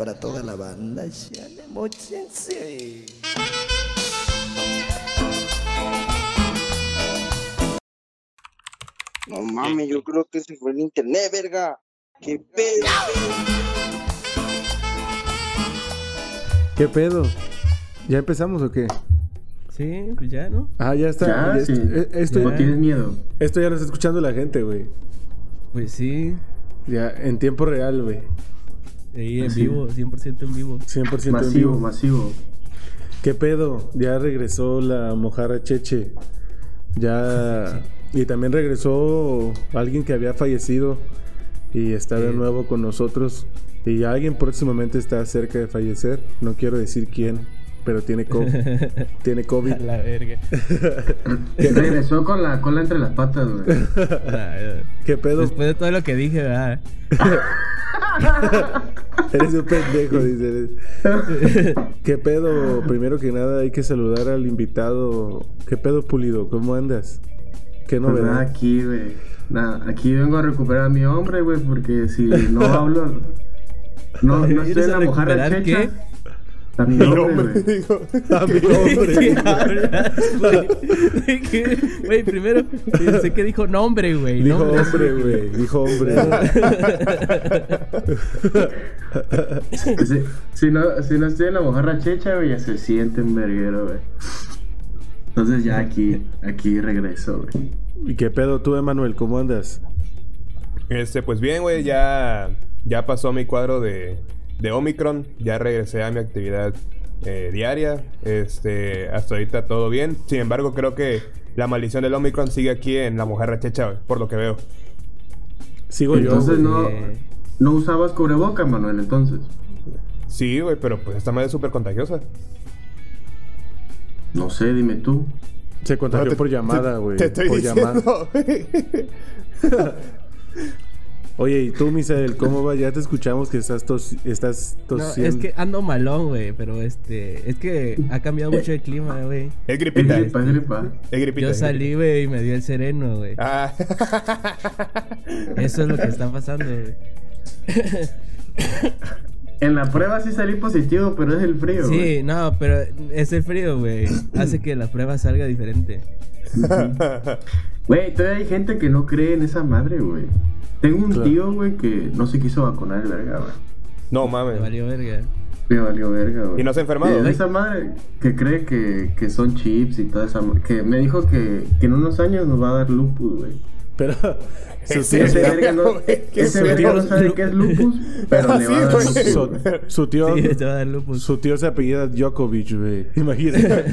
para toda la banda. Chale, mochense. No mames, yo creo que se fue el internet, verga. ¿Qué pedo? ¿Qué pedo? ¿Ya empezamos o qué? Sí, pues ya, ¿no? Ah, ya está. Ya, Ya sí. est- eh, Esto, ¿No tienes miedo? esto ya lo está escuchando la gente, güey. Pues sí. Ya, en tiempo real, güey. Ahí en Así. vivo, 100% en vivo. 100% en Masivo, vivo. masivo. ¿Qué pedo? Ya regresó la mojarra Cheche. Ya. Y también regresó alguien que había fallecido y está de nuevo con nosotros. Y alguien próximamente está cerca de fallecer. No quiero decir quién, pero tiene COVID. tiene COVID. A la verga. Regresó con la cola entre las patas, güey. ¿Qué pedo? Después de todo lo que dije, ¿verdad? Eres un pendejo, dice. ¿Qué pedo? Primero que nada hay que saludar al invitado. ¿Qué pedo, Pulido? ¿Cómo andas? ¿Qué Pues nada, novedad? aquí, güey. Nada, aquí vengo a recuperar a mi hombre, güey, porque si no hablo. No, no estoy ¿Vienes en la mojarra checha. qué? A mi hombre. A mi ¿De hombre. qué hablas, güey? Primero pensé que dijo nombre, güey. Dijo nombre. hombre, güey. Dijo hombre. Si, si no, si no estoy en la mojarra checha, güey, ya se siente en verguero, güey. Entonces ya aquí, aquí regreso, güey. ¿Y qué pedo tú, Emanuel? ¿Cómo andas? Este, pues bien, güey, ya, ya pasó mi cuadro de, de Omicron, ya regresé a mi actividad eh, diaria, este, hasta ahorita todo bien. Sin embargo, creo que la maldición del Omicron sigue aquí en la mujer rechecha, güey, por lo que veo. Sigo yo. Entonces no, no usabas cubreboca, Manuel, entonces. Sí, güey, pero pues esta madre es súper contagiosa. No sé, dime tú. Se contagió No, te- por llamada, te- güey. Te estoy Por diciendo, llamada. Oye, ¿y tú, Misael? ¿Cómo va? Ya te escuchamos que estás, tos estás No, tosiendo. es que ando malón, güey, pero este, es que ha cambiado mucho el clima, güey. Es Es gripita. gripa, es gripa. Es gripita. Yo es salí, güey, y me dio el sereno, güey. Ah. Eso es lo que está pasando, güey. En la prueba sí salí positivo, pero es el frío, güey. Sí, no, pero ese frío, güey, hace que la prueba salga diferente. Güey, todavía hay gente que no cree en esa madre, güey. Tengo un Claro. tío, güey, que no se quiso vacunar el verga, güey. no Me mames. valió verga. Me valió verga, güey. ¿Y no se ha enfermado? De esa madre que cree que, que son chips y toda esa Que me dijo que, que en unos años nos va a dar lupus, güey. Pero su tío, Ese verga, no, ¿qué ese es verga eso? no sabe qué es lupus, pero le va a dar su, tío, Sí, te va a dar lupus. su tío se apellida Djokovic, güey. Imagínate.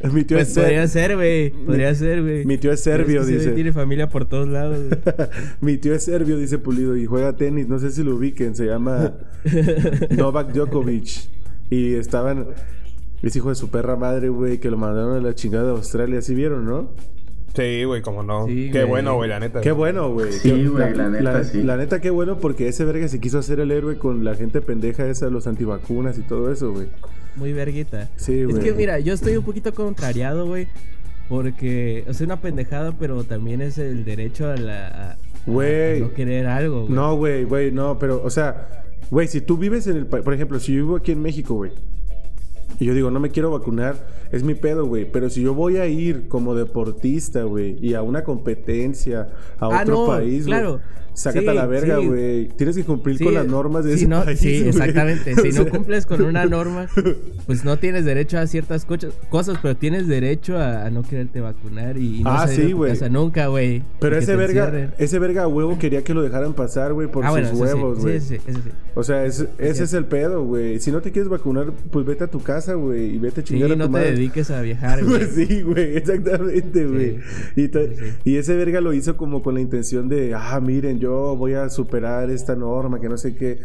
mi tío Pues es podría ser, güey. Podría ser, güey. mi tío es serbio, que dice. Tiene familia por todos lados. Mi tío es serbio, dice Pulido, y juega tenis. No sé si lo ubiquen, se llama Novak Djokovic. Y estaban. Es hijo de su perra madre, güey, que lo mandaron a la chingada de Australia. ¿Sí vieron, no? Sí, güey, cómo no. Sí, Qué bueno, güey, la neta. Qué bueno, güey. Sí, güey, la neta, sí. La neta, qué bueno, porque ese verga se quiso hacer el héroe con la gente pendeja esa, los antivacunas y todo eso, güey. Muy verguita. Sí, Es güey. que mira, yo estoy un poquito contrariado, güey. Porque es una pendejada, pero también es el derecho a la. Güey. no querer algo, güey. No, güey, güey, no, pero, o sea, güey, si tú vives en el país, por ejemplo, si yo vivo aquí en México, güey, y yo digo, no me quiero vacunar, es mi pedo, güey, pero si yo voy a ir como deportista, güey, y a una competencia, a Ah, otro no, país, claro. Sácate Sí, a la verga, sí. güey, tienes que cumplir Sí, con las normas de sí, ese no, país, Sí, exactamente. Si O no cumples con una norma, pues no tienes derecho a ciertas cosas, pero tienes derecho a, a no quererte vacunar y no Ah, salir sí, güey. nunca, güey. Pero ese te verga, encierren. ese verga a huevo quería que lo dejaran pasar, güey, por Ah, sus sí, huevos, sí, güey. sí, eso sí. O sea, es- ese es el pedo, güey. Si no te quieres vacunar, pues vete a tu casa, güey, y vete a Sí, chingar a no tu te madre. dediques a viajar, güey. Pues sí, güey, exactamente, güey. Sí, sí. y ese verga lo hizo como con la intención de, ah, miren, yo voy a superar esta norma, que no sé qué.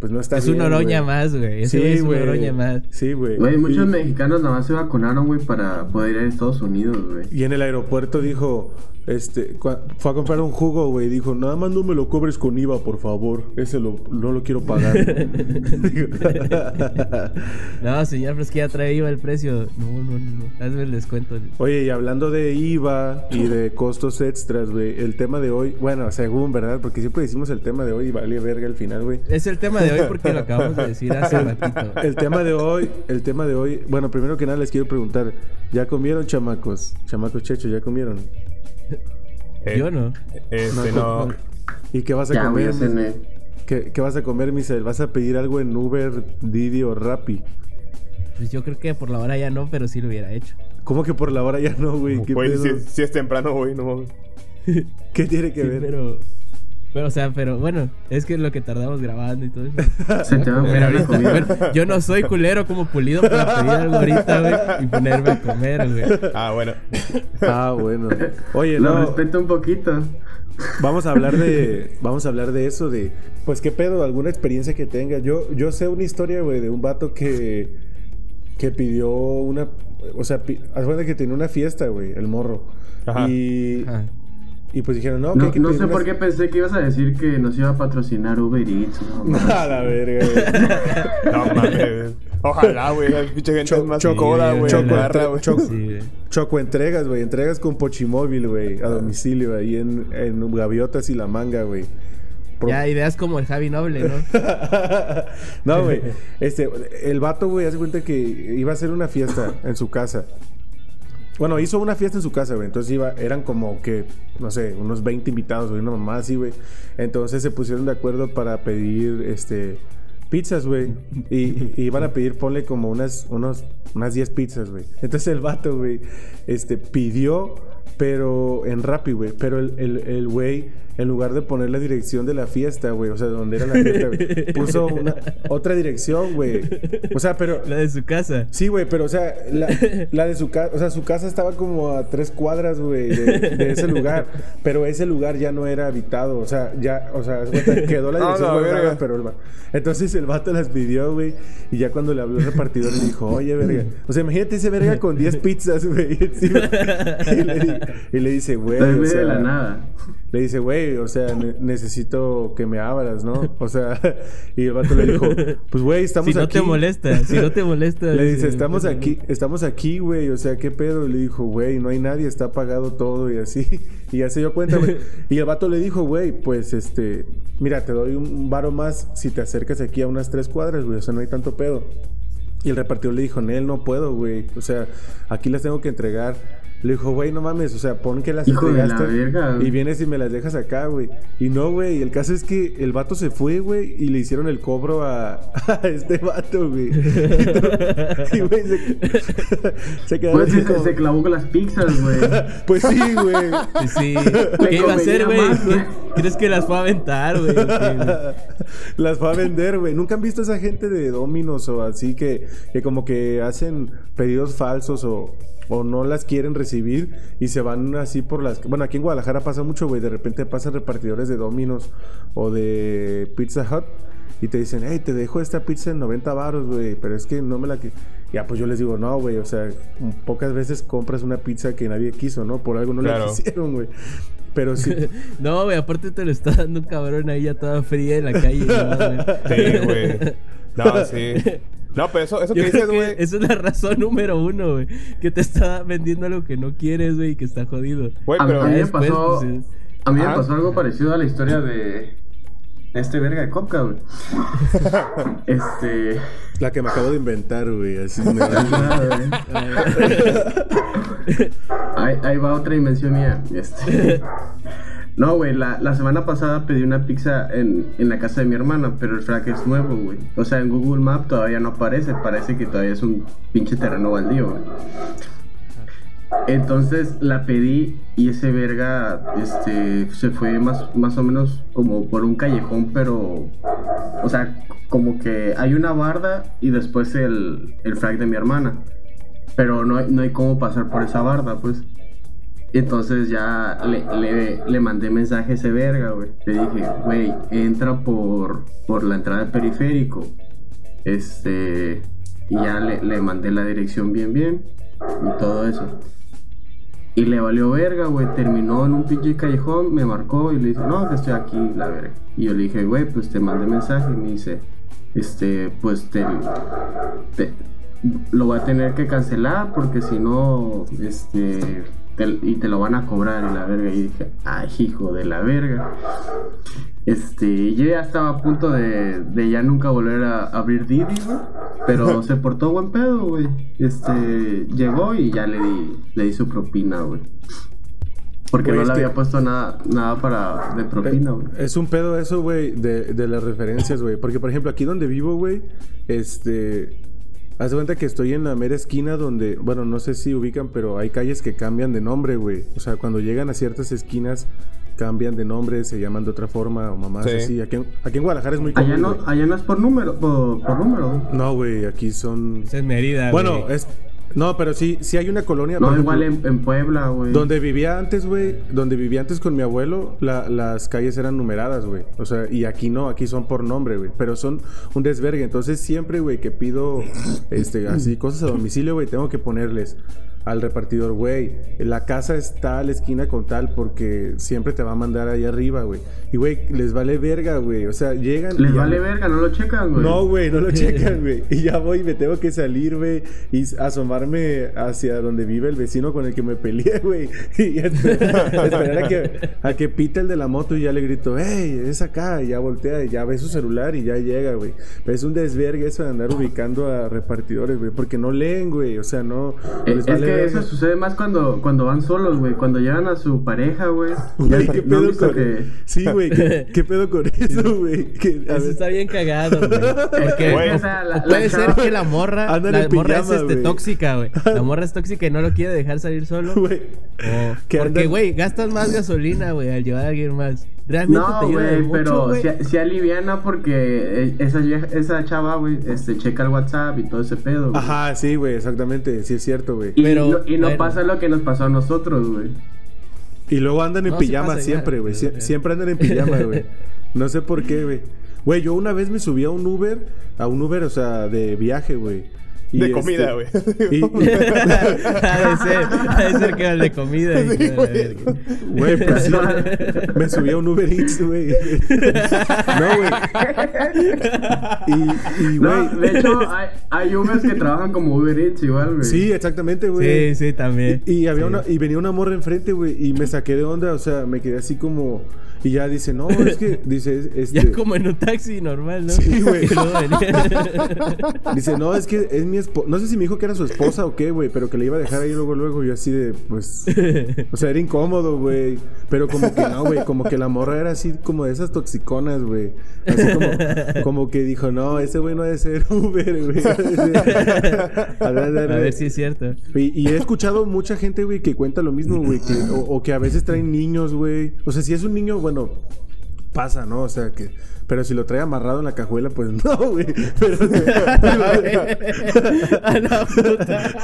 Pues no está Es bien. una oroña más, güey. Ese güey Sí, es una güey. oroña más. Sí, güey. Güey, muchos mexicanos nada más se vacunaron, güey, para poder ir a Estados Unidos, güey. Y en el aeropuerto dijo, Este, fue a comprar un jugo, güey. Dijo, nada más no me lo cobres con IVA, por favor. Ese lo, no lo quiero pagar. No, señor, pero es que ya trae IVA el precio. No, no, no. Hazme el descuento. Oye, y hablando de IVA y de costos extras, güey. El tema de hoy, bueno, según, ¿verdad? Porque siempre decimos el tema de hoy y vale verga al final, güey. Es el tema de hoy porque lo acabamos de decir hace ratito. El tema de hoy, el tema de hoy, bueno, primero que nada les quiero preguntar, ¿ya comieron chamacos? Chamacos checho, ¿ya comieron? Eh, Yo no. Este, no. ¿Y qué vas a Ya, comer? ¿Qué, qué vas a comer, Misael? ¿Vas a pedir algo en Uber, Didi o Rappi? Pues yo creo que por la hora ya no, pero sí lo hubiera hecho. ¿Cómo que por la hora ya no, güey? ¿Qué, Güey, pedo? si, si es temprano, güey, no mames. ¿Qué tiene que Sí, ver? pero. Pero, o sea, pero bueno, es que lo que tardamos grabando y todo eso. Se te va a Pero enfriar la ahorita, comida. bueno, yo no soy culero como pulido para pedir algo ahorita, güey, y ponerme a comer, güey. Ah, bueno. Ah, bueno. Oye, Lo no, respeto un poquito. vamos a hablar de vamos a hablar de eso de pues qué pedo, alguna experiencia que tenga. Yo yo sé una historia, güey, de un vato que que pidió una o sea, pi- haz cuenta que tenía una fiesta, güey, el morro. Ajá. Y Ajá. Y pues dijeron, "No, que No, hay que no sé por qué pensé que ibas a decir que nos iba a patrocinar Uber Eats. No, A la verga, güey. No mames. Ojalá, güey. La pinche gente Cho- es más güey. choco- barra, güey. choco- Sí, güey. Choco entregas, güey. Entregas con Pochimóvil, güey. A domicilio, ahí en, en Gaviotas y La Manga, güey. Pro- Ya, ideas como el Javi Noble, ¿no? no, güey. Este, el vato, güey, hace cuenta que iba a hacer una fiesta en su casa. Bueno, hizo una fiesta en su casa, güey. Entonces iba, eran como que, no sé, unos 20 invitados, güey, una mamá así, güey. Entonces se pusieron de acuerdo para pedir, este, pizzas, güey. Y, y iban a pedir, ponle como unas, unos, unas 10 pizzas, güey. Entonces el vato, güey, este, pidió, pero en Rappi, güey. Pero el, el, el güey, en lugar de poner la dirección de la fiesta, güey, o sea, donde era la fiesta, güey, puso una, otra dirección, güey. O sea, pero La de su casa. Sí, güey, pero o sea, la, la de su casa, o sea, su casa estaba como a tres cuadras, güey, de, de ese lugar, pero ese lugar ya no era habitado, o sea, ya, o sea, quedó la Ah, dirección guardada, verga. pero el va- entonces el vato las pidió, güey, y ya cuando le habló el repartidor le dijo, oye, verga, o sea, imagínate ese verga con 10 pizzas, güey, encima. y, y le dice, güey, o sea, de la nada. Le dice, güey, o sea, ne- necesito que me abras, ¿no? O sea, y el vato le dijo, pues, güey, estamos Si no aquí. te molesta, si no te molesta. Le dice, dice, estamos pues, aquí, estamos aquí, güey, o sea, ¿qué pedo? Y le dijo, güey, no hay nadie, está apagado todo y así. Y ya se dio cuenta, güey. Y el vato le dijo, güey, pues, este, mira, te doy un varo más si te acercas aquí a unas tres cuadras, güey, o sea, no hay tanto pedo. Y el repartidor le dijo, Nel, no puedo, güey, o sea, aquí las tengo que entregar. Le dijo, güey, no mames, o sea, pon que las Hijo de la entregaste verga, güey. y vienes y me las dejas acá, güey. Y no, güey, el caso es que el vato se fue, güey, y le hicieron el cobro a, a este vato, güey. Y, güey, se, se quedaron Pues se, como- se clavó con las pizzas, güey. Pues sí, güey. Pues sí. ¿Qué iba a hacer, güey? ¿Crees que las fue a aventar, güey? Las fue a vender, güey. ¿Nunca han visto esa gente de Dominos o así que, que como que hacen pedidos falsos o, o no las quieren recibir y se van así por las... Bueno, aquí en Guadalajara pasa mucho, güey. De repente pasan repartidores de Dominos o de Pizza Hut y te dicen, hey, te dejo esta pizza en 90 baros, güey, pero es que no me la... que Ya, pues yo les digo, no, güey, o sea, pocas veces compras una pizza que nadie quiso, ¿no? Por algo no la Claro. quisieron, güey. Pero sí... No, güey, aparte te lo está dando un cabrón ahí ya toda fría en la calle. ¿no? Sí, güey. No, sí. No, pero eso, eso que dices, güey. esa es la razón número uno, güey. Que te está vendiendo algo que no quieres, güey, y que está jodido. Güey, A, pero. a mí me después, pasó, pues, a mí me Ajá. pasó algo parecido a la historia de este verga de Copca, güey. Este. La que me acabo de inventar, güey. Así me ahí, ahí va otra invención mía. Este. No, güey, la, la semana pasada pedí una pizza en, en la casa de mi hermana, pero el frac es nuevo, güey. O sea, en Google Maps todavía no aparece, parece que todavía es un pinche terreno baldío, güey. Entonces la pedí y ese verga este, se fue más, más o menos como por un callejón, pero. O sea, como que hay una barda y después el, el frac de mi hermana. Pero no hay, no hay cómo pasar por esa barda, pues. Entonces ya le, le, mandé mensaje a ese verga, güey. Le dije, güey, entra por, por la entrada del periférico. Este. Y ya le, le mandé la dirección bien, bien. Y todo eso. Y le valió verga, güey. Terminó en un pinche callejón, me marcó y le dice, no, que estoy aquí, la verga. Y yo le dije, güey, pues te mandé mensaje. Y me dice, este, pues te, te- lo voy a tener que cancelar porque si no, este, te- y te lo van a cobrar y la verga. Y dije, ay, hijo de la verga. Este, yo ya estaba a punto de, de ya nunca volver a abrir Didi, güey. Pero se portó buen pedo, güey. Este, llegó y ya le di, le di su propina, güey. Porque Güey, no le que- había puesto nada, nada para de propina, güey. Es un pedo eso, güey, de, de las referencias, güey. Porque, por ejemplo, aquí donde vivo, güey, este... Haz de cuenta que estoy en la mera esquina donde... Bueno, no sé si ubican, pero hay calles que cambian de nombre, güey. O sea, cuando llegan a ciertas esquinas, cambian de nombre, se llaman de otra forma o mamás Sí. así. Aquí en, aquí en Guadalajara es muy común, Allá no, allá no es por número, por, por número. No, güey, aquí son... Es en Mérida, Bueno, es... No, pero sí, sí hay una colonia... No, por igual en, en Puebla, güey. Donde vivía antes, güey, donde vivía antes con mi abuelo, la- las calles eran numeradas, güey. O sea, y aquí no, aquí son por nombre, güey. Pero son un desvergue. Entonces siempre, güey, que pido, este, así cosas a domicilio, güey, tengo que ponerles al repartidor, güey, la casa está a la esquina con tal porque siempre te va a mandar ahí arriba, güey. Y, güey, les vale verga, güey. O sea, llegan... Les y ya- vale verga, no lo checan, güey. no, güey, no lo checan, güey. Y ya voy y me tengo que salir, güey, y asomarme hacia donde vive el vecino con el que me peleé, güey. Y ya esperar, esperar a, que, a que pita el de la moto y ya le grito, hey, es acá. Y ya voltea y ya ve su celular y ya llega, güey. Pero es un desvergue eso de andar ubicando a repartidores, güey, porque no leen, güey. O sea, no. Eh, les Es vale que eso sucede más cuando, cuando van solos, güey. Cuando llegan a su pareja, güey. ¿qué ¿no han pedo con que- Sí, güey, ¿qué, qué pedo con eso, güey? Que- Eso ver, está bien cagado, güey. Porque Güey, o sea, la- o puede la ser que la morra, Andan la morra es pijama, este, güey. tóxica, güey. La morra es tóxica y no lo quiere dejar salir solo. Güey. Porque, andan- güey, gastas más gasolina, güey, al llevar a alguien más. Realmente te No, güey, pero si, si aliviana porque eh, esa, esa chava, güey, este, checa el WhatsApp y todo ese pedo, güey. Ajá, sí, güey, exactamente. Sí, es cierto, güey. Y, Pero, no, y no bueno. pasa lo que nos pasó a nosotros, güey. Y luego andan en No, pijama siempre, güey. Sie- siempre andan en pijama, güey. No sé por qué, güey. Güey, yo una vez me subí a un Uber, a un Uber, o sea, de viaje, güey. Y De este- comida, güey. y- ha de ser, ha de ser que era el de comida. Güey, pues sí, me subí a un Uber Eats, güey. No, güey. Y, y, No, güey. de hecho, hay, hay Ubers que trabajan como Uber Eats igual, güey. Sí, exactamente, güey. Sí, sí, también. Y, y había Sí. una, y venía una morra enfrente, güey, y me saqué de onda, o sea, me quedé así como, y ya dice, no, es que, dice, este, Ya como en un taxi normal, ¿no? Sí, güey. Y Dice, no, es que es mi esposa. No sé si me dijo que era su esposa o qué, güey, pero que le iba a dejar ahí luego, luego. Yo así de, pues. O sea, era incómodo, güey. Pero como que no, güey. Como que la morra era así como de esas toxiconas, güey. Así como, como que dijo, no, ese güey no ha de ser Uber, güey. A ver si es cierto. y, y he escuchado mucha gente, güey, que cuenta lo mismo, güey. o que a veces traen niños, güey. O sea, si es un niño, bueno, pasa, ¿no? O sea, que... Pero si lo trae amarrado en la cajuela, pues no, güey. Pero... A la puta.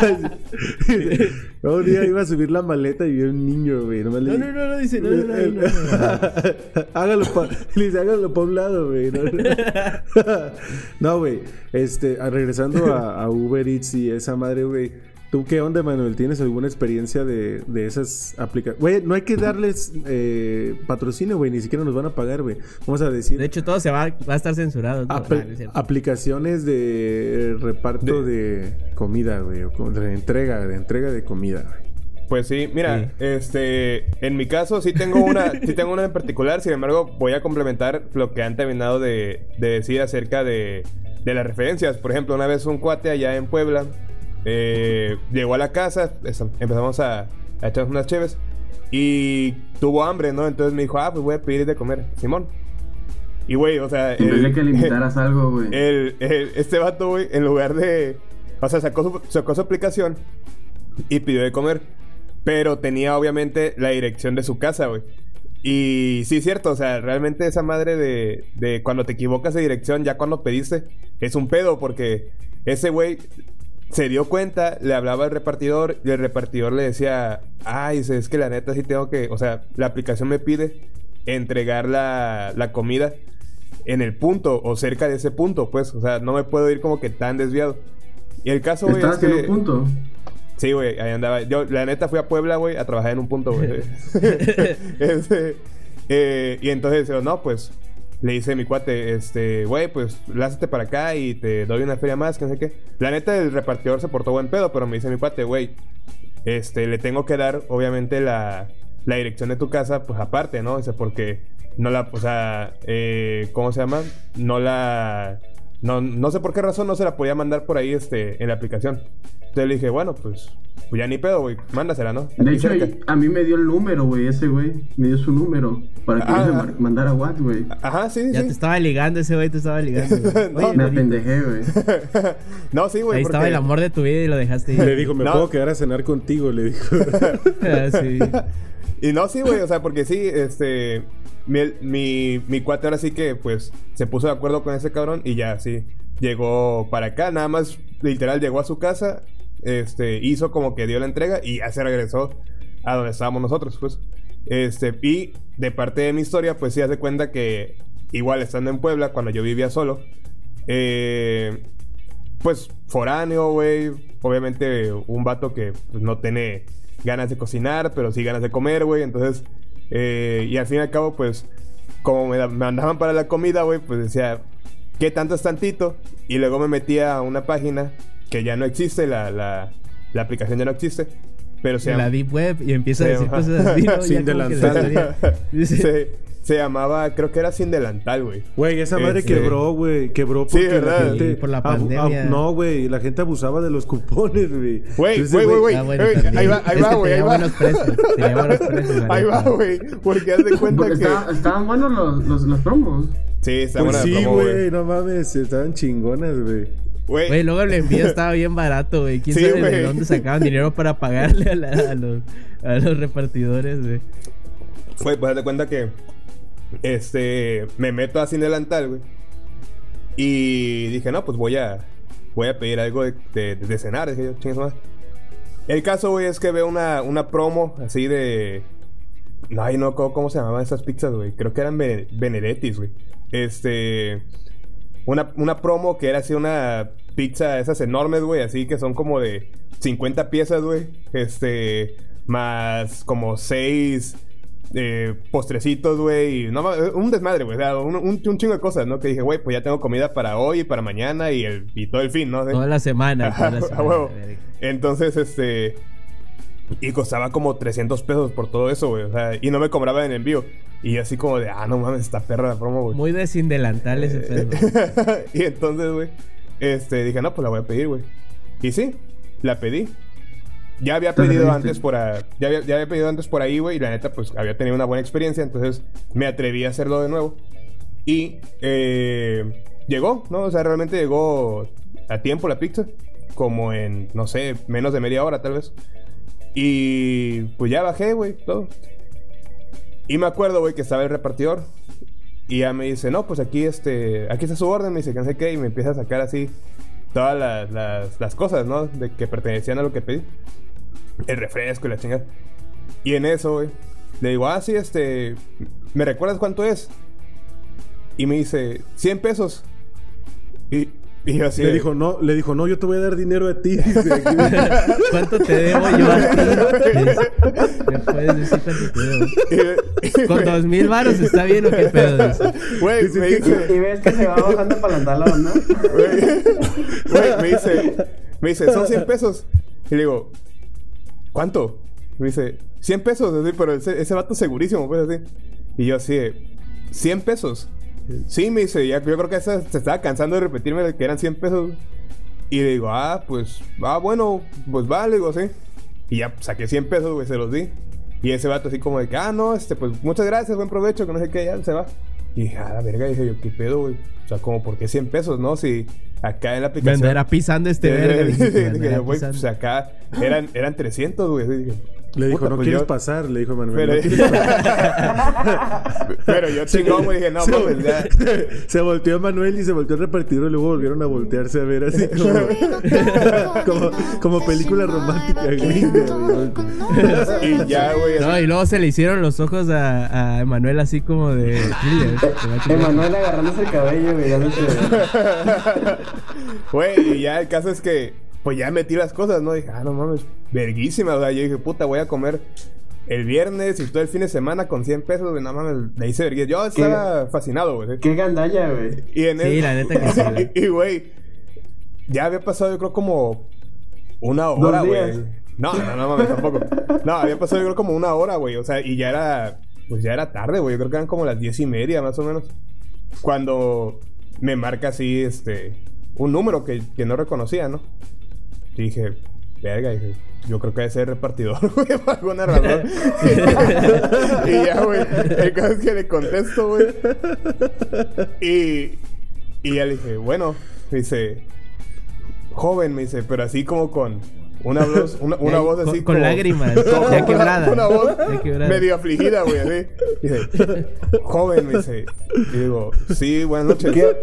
un día iba a subir la maleta y vi a un niño, güey. No, no, no, no, dice, no, no, no, hágalo pa... Le dice, hágalo pa' un lado, güey. No, güey. este, regresando a, a Uber Eats y esa madre, güey. ¿Tú qué onda, Manuel? ¿Tienes alguna experiencia de, de esas aplicaciones? Güey, no hay que darles eh, patrocinio, güey. Ni siquiera nos van a pagar, güey. Vamos a decir... De hecho, todo se va, va a estar censurado. ¿no? Apl- Ah, aplicaciones de reparto de, comida, güey. De entrega, de entrega de comida, güey. Pues sí, mira, Sí. este, en mi caso sí tengo una, sí tengo una en particular, sin embargo voy a complementar lo que han terminado de, de decir acerca de, de las referencias. Por ejemplo, una vez un cuate allá en Puebla eh, llegó a la casa, empezamos a, a echarnos unas cheves y tuvo hambre, ¿no? Entonces me dijo, ah, pues voy a pedir de comer, Simón. Y güey, o sea, En vez de que le invitaras algo, güey. el, el- este vato, güey, en lugar de. O sea, sacó su, sacó su aplicación y pidió de comer. Pero tenía, obviamente, la dirección de su casa, güey. Y sí, es cierto, o sea, realmente esa madre de, de cuando te equivocas de dirección, ya cuando pediste, es un pedo, porque ese güey se dio cuenta, le hablaba al repartidor y el repartidor le decía, ay, es que la neta sí tengo que, o sea, la aplicación me pide entregar la, la comida en el punto o cerca de ese punto, pues, o sea, no me puedo ir como que tan desviado. Y el caso, güey, es que... un punto. Sí, güey, ahí andaba. Yo, la neta, fui a Puebla, güey, a trabajar en un punto, güey. Este, eh, y entonces, no, pues, le dice a mi cuate, este, güey, pues, lázate para acá y te doy una feria más, que no sé qué. La neta, el repartidor se portó buen pedo, pero me dice mi cuate, güey, este, le tengo que dar, obviamente, la, la dirección de tu casa, pues, aparte, ¿no? Dice, porque no la, o sea, eh, ¿cómo se llama? No la... No, no sé por qué razón no se la podía mandar por ahí este, en la aplicación. Entonces le dije, bueno, pues, pues ya ni pedo, güey. Mándasela, ¿no? De hecho, cerca. a mí me dio el número, güey, ese güey. Me dio su número para que Ah. yo se mar- mandara WhatsApp, güey. Ajá, sí, Ya sí. te estaba ligando ese güey, te estaba ligando. güey. No, Oye, Me apendejé, güey. no, sí, güey. Ahí porque- estaba el amor de tu vida y lo dejaste ir. Le dijo, me No. puedo quedar a cenar contigo, le dijo. Ah, sí. Y no, sí, güey, o sea, porque sí, este. Mi, mi, mi cuate ahora sí que, pues, se puso de acuerdo con ese cabrón y ya, sí. Llegó para acá, nada más, literal, llegó a su casa, este, hizo como que dio la entrega y ya se regresó a donde estábamos nosotros, pues. Este, y de parte de mi historia, pues sí, hace cuenta que, igual estando en Puebla, cuando yo vivía solo, eh, pues foráneo, güey. Obviamente un vato que pues, no tiene ganas de cocinar, pero sí ganas de comer, güey. Entonces, eh, y al fin y al cabo, pues, como me da- me mandaban para la comida, güey, pues decía, ¿qué tanto es tantito? Y luego me metía a una página que ya no existe, la, la, la aplicación ya no existe. Pero se En la llama- Deep Web y empieza a Sí, decir ajá. cosas así. ¿no? Sin delantal. Dice- se, llamaba, creo que era sin delantal, güey. Güey, esa madre Este- quebró, güey. Quebró Sí, porque ¿verdad? la gente... Sí, por la pandemia. no, güey. La gente abusaba de los cupones, güey. Güey, güey, güey, güey. Ah, ahí va, ahí Es va, güey, ahí va. buenos buenos Ahí va, güey. Porque haz de cuenta Porque que. estaba- estaban buenos los, los, los promos. Sí, está Pues buena la sí, güey. No mames. Estaban chingonas, güey. Güey, luego el envío estaba bien barato, güey. ¿Quién Sí, sabe de güey. dónde sacaban dinero para pagarle a, la- a los, a los repartidores, güey? Güey, pues haz de cuenta que. Este. Me meto así en delantal, güey. Y dije, no, pues voy a. Voy a pedir algo de, de, cenar. Dije yo. El caso, güey, es que veo una, una promo así de. Ay, no, ¿cómo, cómo se llamaban esas pizzas, güey? Creo que eran Bene- Benedettis, güey. Este. Una, una promo que era así una pizza, esas enormes, güey, así que son como de 50 piezas, güey. Este. Más como 6 eh, postrecitos, güey. y No, ma- un desmadre, güey. O sea, un, un, un chingo de cosas, ¿no? Que dije, güey, pues ya tengo comida para hoy y para mañana y, el, y todo el fin, ¿no? Toda la semana, toda la semana. a huevo. verga. Entonces, este. Y costaba como 300 pesos por todo eso, güey. O sea, y no me cobraba en envío. Y así como de, ah, no mames, está perra la promo, güey. Muy de sin delantal ese pedo. y entonces, güey, este, dije, no, pues la voy a pedir, güey. Y sí, la pedí. Ya había ¿Te la pedido antes por ahí, ya había, ya había pedido antes por ahí, güey, y la neta, pues había tenido una buena experiencia, entonces me atreví a hacerlo de nuevo. Y eh, llegó, ¿no? O sea, realmente llegó a tiempo la pizza, como en, no sé, menos de media hora tal vez. Y pues ya bajé, güey, todo. Y me acuerdo, güey, que estaba el repartidor. Y ya me dice, no, pues aquí este, aquí está su orden, me dice que no sé qué, y me empieza a sacar así todas las, las, las cosas, ¿no? De que pertenecían a lo que pedí. El refresco y la chingada. Y en eso, güey, le digo, ah, sí, este, ¿me recuerdas cuánto es? Y me dice, 100 pesos. Y, y yo así. Le de- dijo, no, le dijo, no, yo te voy a dar dinero a ti. ¿Cuánto te debo yo a ti? ¿Me puedes decir cuánto te debo? y- Con dos mil varos está bien o qué pedo. Güey, me dice, Y ves que se va bajando para el pantalón, ¿no? Güey, güey, me dice, me dice, son 100 pesos. Y le digo, ¿cuánto? Me dice, 100 pesos, así, pero ese, ese vato segurísimo, pues así. Y yo así, de, 100 pesos. Sí, me dice, ya, yo creo que esa- se estaba cansando de repetirme que eran 100 pesos. Y le digo, ah, pues, ah, bueno, pues vale, digo, sí. Y ya saqué 100 pesos, güey, se los di. Y ese vato así como de que, ah, no, este, pues, muchas gracias, buen provecho, que no sé qué, ya se va. Y dije, ah, la verga, dije yo, ¿qué pedo, güey? O sea, como, ¿por qué 100 pesos, no? Si acá en la Me aplicación... andará pisando este verga. me Dije pisando. pues acá eran, eran 300, güey. Dije, Le dijo, puta, no pues quieres yo- pasar. Le dijo Manuel. Pero, "No quieres pasar". pero yo chingón, güey, dije, no, se, mames, ya. se volteó Manuel y se volteó el repartidor y luego volvieron a voltearse a ver así como, como, como película romántica gringa. güey. Y ya, güey. No, y luego se le hicieron los ojos a, a Emanuel así como de. Emanuel agarrándose el cabello, güey, ya no sé. Güey, y ya el caso es que, pues ya metí las cosas, ¿no? Dije, ah, no mames, verguísima. O sea, yo dije, puta, voy a comer el viernes y todo el fin de semana con 100 pesos, güey, no mames, le hice vergüenza. Yo estaba fascinado, güey. Qué gandalla, güey. Y en Sí, el- la neta que sí, güey. y, güey, ya había pasado, yo creo, como una hora, güey. No, no, no mames, tampoco. No, había pasado, yo creo, como una hora, güey. O sea, y ya era, pues ya era tarde, güey. Yo creo que eran como las diez y media, más o menos. Cuando me marca así, este, un número que, que no reconocía, ¿no? Y dije, verga, dije, yo creo que debe ser repartidor, güey, por alguna razón. y ya, güey, el caso es que le contesto, güey. Y, y ya le dije, bueno, me dice, joven, me dice, pero así como con una voz, una, voz con- así con como- lágrimas, como ya quebrada, Una, voz ya quebrada. medio afligida, güey, así. Dice, joven, me dice. Y digo, sí, buenas noches. ¿Qué,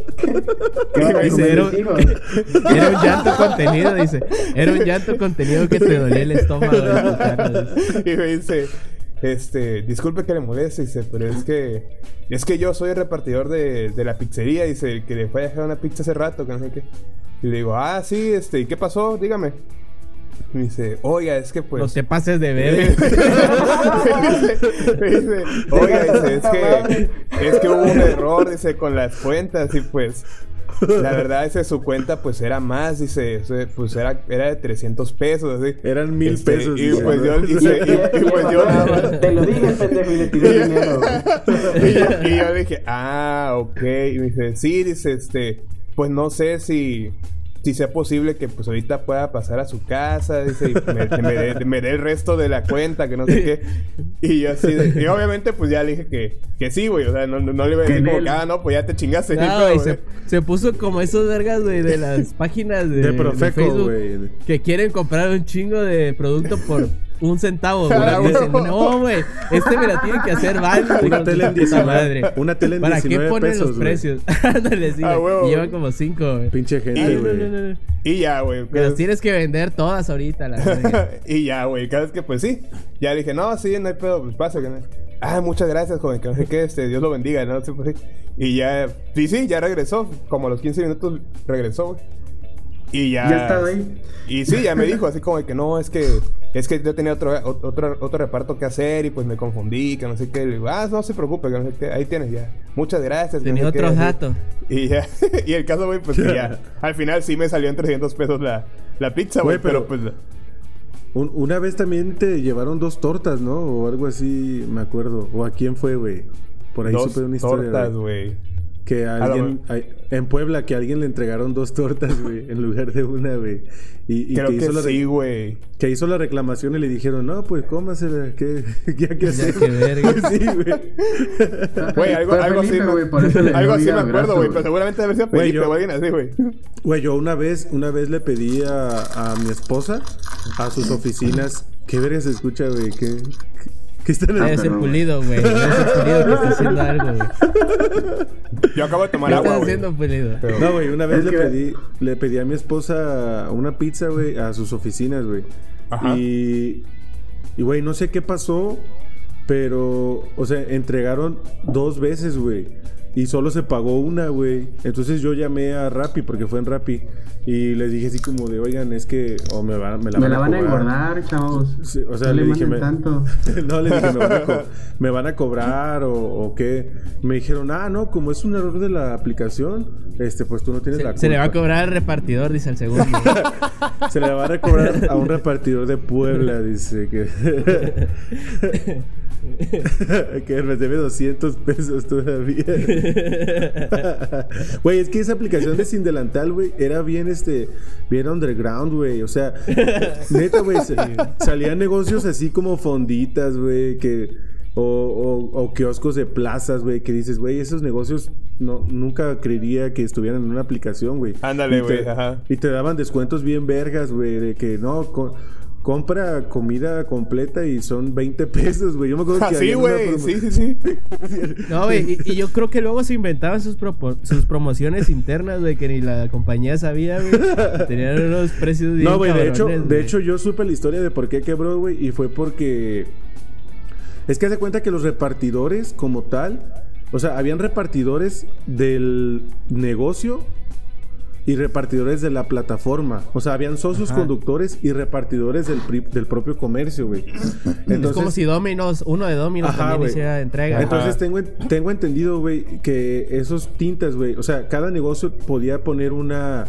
Dice, era- un llanto contenido, dice. Era un llanto contenido que te dolía el estómago de y me dice, este, disculpe que le moleste, dice, pero es que, es que yo soy el repartidor de, de la pizzería, dice, que le fue a dejar una pizza hace rato, que no sé qué. Y le digo, ah, sí, este, ¿y qué pasó? Dígame. Me dice, oiga, es que pues... No te pases de me ver. dice, me dice, oiga, dice, es que, es que hubo un error, dice, con las cuentas y pues... La verdad, ese su cuenta pues era más, dice, pues era, era de 300 pesos, así. Eran mil Este, pesos. Y pues yo, y, se- y- y, pues yo. Te lo dije, pendejo, y le tiré dinero. y, yo, y yo dije, ah, ok. Y me dice, sí, dice, este, pues no sé si, si sea posible que pues ahorita pueda pasar a su casa, dice, y me, me dé me dé el resto de la cuenta, que no sé qué. Y yo así, de- y obviamente pues ya le dije que, que sí, güey, o sea, no, no, no le iba a decir como ah, no, pues ya te chingaste. No, güey. se, se puso como esos vergas, güey, de las páginas de, De Profeco, Facebook güey. que quieren comprar un chingo de producto por un centavo, huevo. no, güey, este me la tiene que hacer Vale. Una tele en puta 19 madre. una tele en ¿Para qué 19 ponen pesos, los precios? Ándale, sí, Ah, Y llevan como cinco, güey. Pinche gente, güey. no, no, no. Y ya, güey. Me las tienes que vender todas ahorita, la y ya, güey, cada vez que pues sí. Ya dije, no, sí, no hay pedo, pues pasa. Que no... Ah, muchas gracias, joven, que no sé qué, este, Dios lo bendiga, no sé pues. Y ya, sí, sí, ya regresó. Como a los 15 minutos regresó, güey. Y ya. Ya estaba ahí. Y sí, ya me dijo así como de que no, es que es que yo tenía otro, otro, otro reparto que hacer y pues me confundí, que no sé qué. Le digo, ah, no se preocupe, que no sé qué. Ahí tienes ya. Muchas gracias. Tenía no sé otros datos. Y ya, y el caso, güey, pues que ya. Al final sí me salió en 300 pesos la, la pizza, güey, Güey, pero, pero- pues. Un- una vez también te llevaron dos tortas, ¿no? O algo así, me acuerdo. ¿O a quién fue, güey? Por ahí Dos supe una historia. tortas, güey. Que a A lo alguien, en Puebla, que a alguien le entregaron dos tortas, güey, en lugar de una, güey. Y, y Creo que, que hizo la sí, güey. que hizo la reclamación y le dijeron, no, pues cómasela, ¿qué? ¿Ya qué hacer? qué verga. sí, güey. Güey, algo, algo así. Felipe, me- eso le dio algo así me acuerdo, güey. Pero seguramente debe ser Felipe o alguien así, güey. Güey, yo una vez, una vez le pedí a, a mi esposa, a sus oficinas, ¿qué verga se escucha, güey? ¿Qué, qué, qué están Debe ser pulido, güey. Debe ser pulido que está haciendo algo, güey. Yo acabo de tomar ¿Qué agua, estás haciendo pulido? Pero- No, güey, una vez Es le que- pedí, le pedí a mi esposa una pizza, güey, a sus oficinas, güey. Ajá. Y, y, güey, no sé qué pasó, pero, o sea, entregaron dos veces, güey. Y solo se pagó una, güey. Entonces yo llamé a Rappi, porque fue en Rappi. Y les dije así como de, oigan, es que, o me, van, me la Me van la a van a cobrar". engordar, chavos. Sí, o sea, no le dije, me- tanto. no, le dije, me van, a co- me van a cobrar o, o qué. Me dijeron, ah, no, como es un error de la aplicación, este, pues tú no tienes la Se, culpa. se le va a cobrar al repartidor, dice el segundo. Se le va a recobrar a un repartidor de Puebla, dice que. que me debe 200 pesos todavía. Güey, es que esa aplicación de Sin Delantal, güey, era bien, este, bien underground, güey. O sea, neta, güey, salían negocios así como fonditas, güey, que. O, o- o kioscos de plazas, güey, que dices, güey, esos negocios no, nunca creería que estuvieran en una aplicación, güey. Ándale, güey, ajá. y te daban descuentos bien vergas, güey, de que no, co- compra comida completa y son 20 pesos, güey. Yo me acuerdo que Así, había una güey. Sí, sí, sí. No, güey, y, y yo creo que luego se inventaban sus, propo- sus promociones internas, güey, que ni la compañía sabía, güey. Tenían unos precios bien No, güey, de hecho, de hecho yo supe la historia de por qué quebró, güey, y fue porque es que hace cuenta que los repartidores como tal, o sea, habían repartidores del negocio y repartidores de la plataforma. O sea, habían socios Ajá. conductores y repartidores del, pri- del propio comercio, güey. es como si Dominos, uno de Dominos Ajá, también güey. hiciera entrega. Entonces tengo, en- tengo entendido, güey, que esos tintas, güey, o sea, cada negocio podía poner una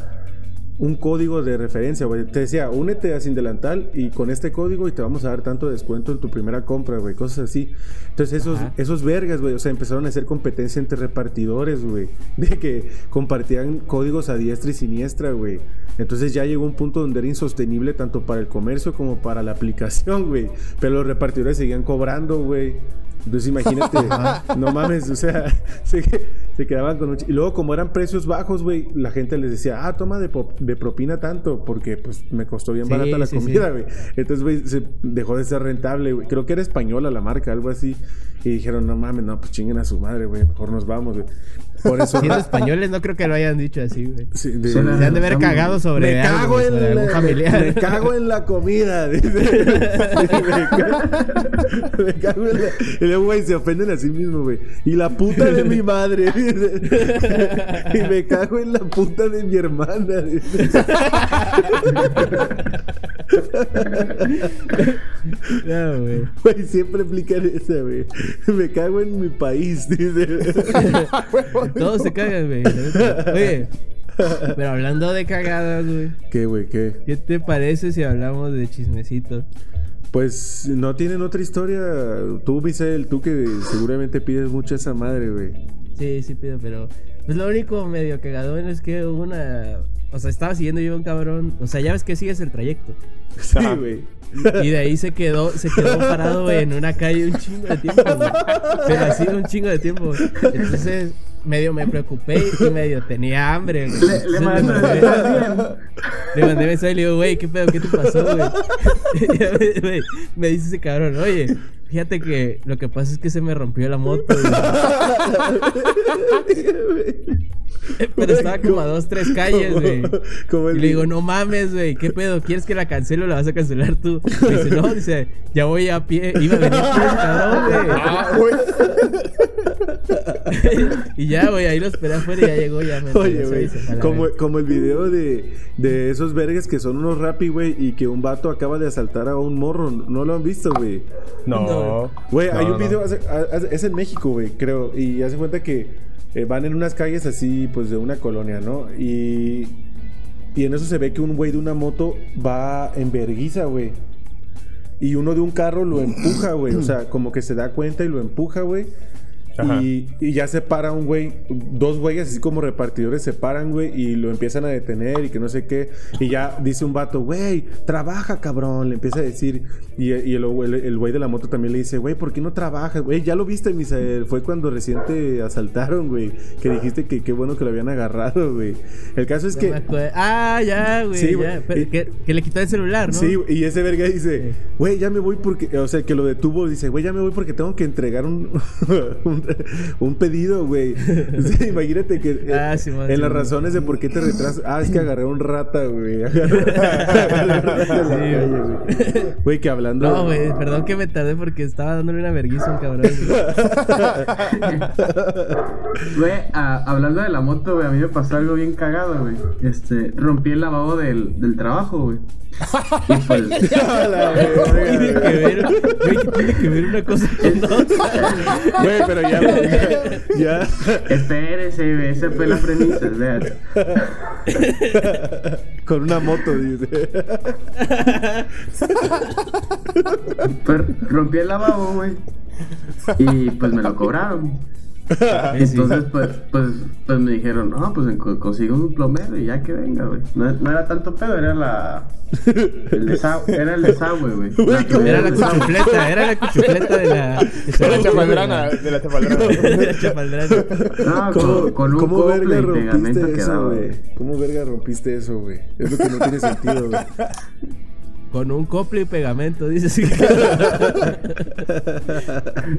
un código de referencia, güey. Te decía, únete a Sin Delantal y con este código y te vamos a dar tanto descuento en tu primera compra, güey, cosas así. Entonces esos, Ajá. esos vergas, güey, o sea, empezaron a hacer competencia entre repartidores, güey, de que compartían códigos a diestra y siniestra, güey. Entonces ya llegó un punto donde era insostenible tanto para el comercio como para la aplicación, güey. Pero los repartidores seguían cobrando, güey. Entonces imagínate, no mames, o sea, se, se quedaban con un... Y luego como eran precios bajos, güey, la gente les decía, ah, toma de, propina tanto, porque pues me costó bien Sí, barata la sí, comida, sí. güey. Entonces, güey, se dejó de ser rentable, güey. Creo que era española la marca, algo así. Y dijeron, no mames, no, pues chinguen a su madre, güey, mejor nos vamos, güey. Por eso... Siendo españoles, no creo que lo hayan dicho así, güey. Sí, de- Se han de haber Estamos- cagado sobre me algo, cago en sobre algún la, familiar. me cago en la comida. dice. me, me cago en la... Y luego, güey, se ofenden a sí mismo, güey. Y la puta de mi madre. dice. y me cago en la puta de mi hermana. dice. No, güey. Güey, siempre aplican esa, güey. Me cago en mi país, dice. Todos se cagan, güey. Oye, pero hablando de cagadas, güey. ¿Qué, güey? ¿Qué? ¿Qué te parece si hablamos de chismecito? Pues no tienen otra historia. Tú, Vicel, tú que seguramente pides mucho esa madre, güey. Sí, sí pido, pero... Pues lo único medio cagadón es que hubo una... O sea, estaba siguiendo yo a un cabrón... O sea, ya ves que sigues el trayecto. Sí, güey. Y de ahí se quedó, se quedó parado en una calle un chingo de tiempo, güey. Pero así un chingo de tiempo. Entonces, medio me preocupé y medio tenía hambre, güey. Le, mandé. Le mandé mensaje y le digo, güey, ¿qué pedo? ¿Qué te pasó, güey? Y me, dice ese cabrón, oye, fíjate que lo que pasa es que se me rompió la moto. Pero estaba como a dos, tres calles, güey. Y le digo, no mames, güey, ¿qué pedo? ¿Quieres que la cancele o la vas a cancelar tú? Me dice, no, dice, ya voy a pie. Iba a venir a pie ese cabrón, güey. Y ya, güey, ahí lo esperé afuera y ya llegó, ya me Oye, güey, como, como el video de, de esos vergas que son unos rapi, güey, y que un vato acaba de asaltar a un morro. ¿No lo han visto, güey? No. Güey, hay un no. video, hace- hace- es en México, güey, creo, y hace cuenta que eh, van en unas calles así, pues de una colonia, ¿no? Y, y en eso se ve que un güey de una moto va en verguiza, güey. Y uno de un carro lo empuja, güey. O sea, como que se da cuenta y lo empuja, güey. Y, y ya se para un güey, dos güeyes así como repartidores se paran, güey, y lo empiezan a detener y que no sé qué. Y ya dice un vato, güey, trabaja, cabrón, le empieza a decir. Y, y el el- el güey de la moto también le dice, güey, ¿por qué no trabajas? Güey, ya lo viste, Misael. Fue cuando recién te asaltaron, güey. Que dijiste que qué bueno que lo habían agarrado, güey. El caso es Ya que. Ah, ya, güey. Sí, ya. güey. Pero Y- que, que le quitó el celular, ¿no? Sí, y ese verga dice, güey, ya me voy porque, o sea, que lo detuvo, dice, güey, ya me voy porque tengo que entregar un, un, un pedido, güey. Imagínate que eh, Ah, sí, man, en sí, las man. razones de por qué te retrasas, ah, es que agarré un rata, güey. Güey. Güey, que hablando... No, güey, perdón que me tardé porque estaba dándole una vergüenza un cabrón. güey. Güey, a- hablando de la moto, güey, a mí me pasó algo bien cagado, güey. Este, rompí el lavabo del, del trabajo, güey. Pues, A la ¿Qué verga, tiene que ver, güey, ¿qué tiene que ver una cosa con otra? Güey, pero ya, ya, ya. espérese, esa fue la premisa, vean. Con una moto, dice. Pues, rompí el lavabo, güey. Y pues me lo cobraron. Entonces, pues, pues, pues me dijeron, no, pues co- consigo un plomero y ya que venga, güey. No, no era tanto pedo, era la. El desagüe, era el desagüe, güey. Era la cuchufleta, era la cuchufleta de la... De la chapaldrana. De la chapaldrana. De la chapaldrana. No, ¿Cómo, con, con un cómo verga y rompiste pegamento eso, quedaba. güey? ¿Cómo verga rompiste eso, güey? Es lo que no tiene sentido, güey. Con un cople y pegamento, dices.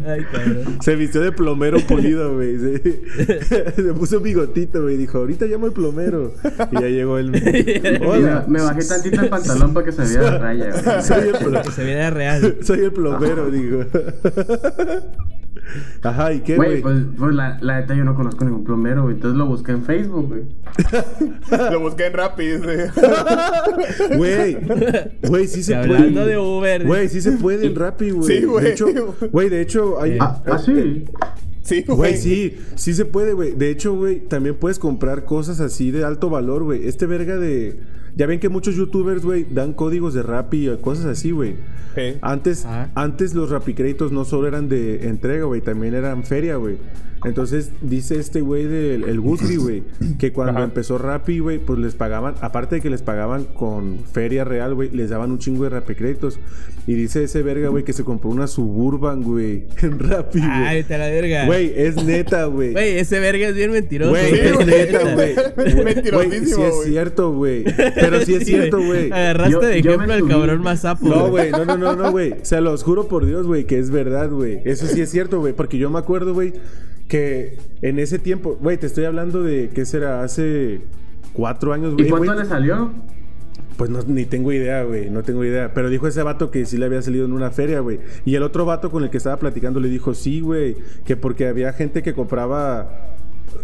Ay, cabrón. Se vistió de plomero pulido, güey. Se, se puso un bigotito, güey. Dijo, ahorita llamo al plomero. Y ya llegó el... Hola, me, me bajé tantito el pantalón para que se viera la raya, güey. soy el, Que se viera real. soy el plomero, digo. Ajá, ¿y qué, Güey, güey? pues, pues la, la neta yo no conozco ningún plomero, güey. Entonces lo busqué en Facebook, güey. Lo busqué en Rappi. dice. Güey, güey, sí se puede. hablando de Uber. Güey, sí se puede en Rappi, güey. Sí, güey. De hecho, güey, de hecho, hay. Ah, ah, sí. Sí, güey. Güey, sí, sí se puede, güey. De hecho, güey, también puedes comprar cosas así de alto valor, güey. Este verga de. Ya ven que muchos youtubers, güey, dan códigos de Rappi o cosas así, güey. Antes, Ah. antes los Rappi créditos no solo eran de entrega, güey, también eran feria, güey. Entonces, dice este güey del el güey, que cuando Ajá. empezó Rappi, güey, pues les pagaban, aparte de que les pagaban con feria real, güey, les daban un chingo de Rappi créditos. Y dice ese verga, güey, que se compró una Suburban, güey, en Rappi, Ay, güey. te la verga. Güey, es neta, güey. Güey, ese verga es bien mentiroso. Güey, Sí, es neta, güey. Mentirosísimo, Güey, sí es cierto, güey. Pero sí es cierto, güey. Agarraste Yo- de ejemplo al cabrón más sapo. No, güey, no, no, no, no, güey. Se los juro por Dios, güey, que es verdad, güey. Eso sí es cierto, güey. Porque yo me acuerdo, güey, que en ese tiempo, güey, te estoy hablando de, ¿qué será? Hace cuatro años, ¿Y güey. cuánto güey. le salió? Pues no, ni tengo idea, güey, no tengo idea. Pero dijo ese vato que sí le había salido en una feria, güey. Y el otro vato con el que estaba platicando le dijo, sí, güey, que porque había gente que compraba